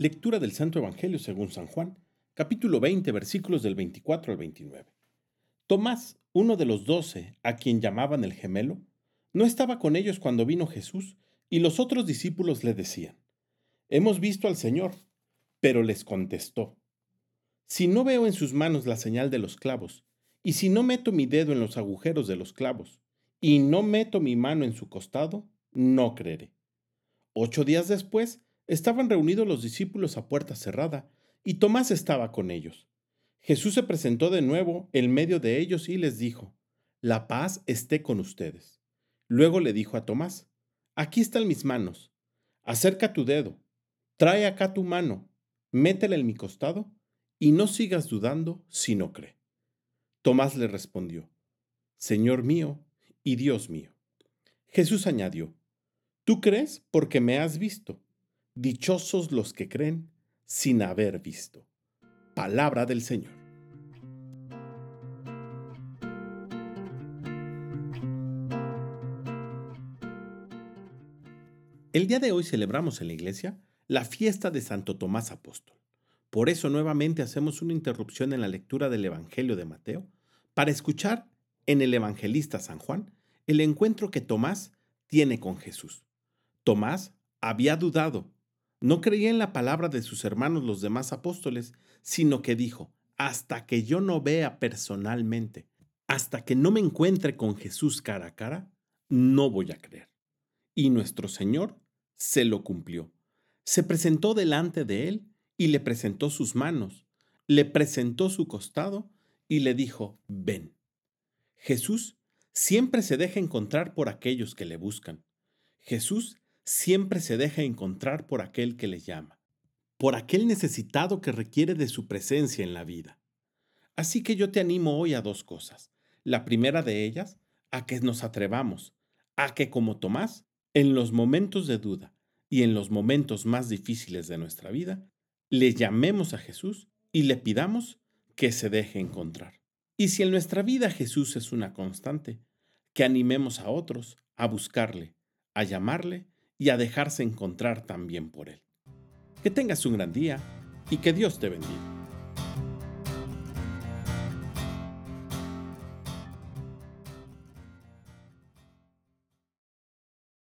Lectura del Santo Evangelio según San Juan, capítulo 20, versículos del 24 al 29. Tomás, uno de los doce, a quien llamaban el gemelo, no estaba con ellos cuando vino Jesús, y los otros discípulos le decían, Hemos visto al Señor. Pero les contestó, Si no veo en sus manos la señal de los clavos, y si no meto mi dedo en los agujeros de los clavos, y no meto mi mano en su costado, no creeré. Ocho días después, Estaban reunidos los discípulos a puerta cerrada, y Tomás estaba con ellos. Jesús se presentó de nuevo en medio de ellos y les dijo, La paz esté con ustedes. Luego le dijo a Tomás, Aquí están mis manos. Acerca tu dedo. Trae acá tu mano. Métela en mi costado y no sigas dudando si no cree. Tomás le respondió, Señor mío y Dios mío. Jesús añadió, Tú crees porque me has visto. Dichosos los que creen sin haber visto. Palabra del Señor. El día de hoy celebramos en la iglesia la fiesta de Santo Tomás Apóstol. Por eso nuevamente hacemos una interrupción en la lectura del Evangelio de Mateo para escuchar en el evangelista San Juan el encuentro que Tomás tiene con Jesús. Tomás había dudado, no creía en la palabra de sus hermanos los demás apóstoles, sino que dijo, hasta que yo no vea personalmente, hasta que no me encuentre con Jesús cara a cara, no voy a creer. Y nuestro Señor se lo cumplió. Se presentó delante de él y le presentó sus manos, le presentó su costado y le dijo, ven. Jesús siempre se deja encontrar por aquellos que le buscan. Jesús siempre se deja encontrar por aquel que le llama, por aquel necesitado que requiere de su presencia en la vida. Así que yo te animo hoy a dos cosas. La primera de ellas, a que nos atrevamos, a que como Tomás, en los momentos de duda y en los momentos más difíciles de nuestra vida, le llamemos a Jesús y le pidamos que se deje encontrar. Y si en nuestra vida Jesús es una constante, que animemos a otros a buscarle, a llamarle y a dejarse encontrar también por Él. Que tengas un gran día y que Dios te bendiga.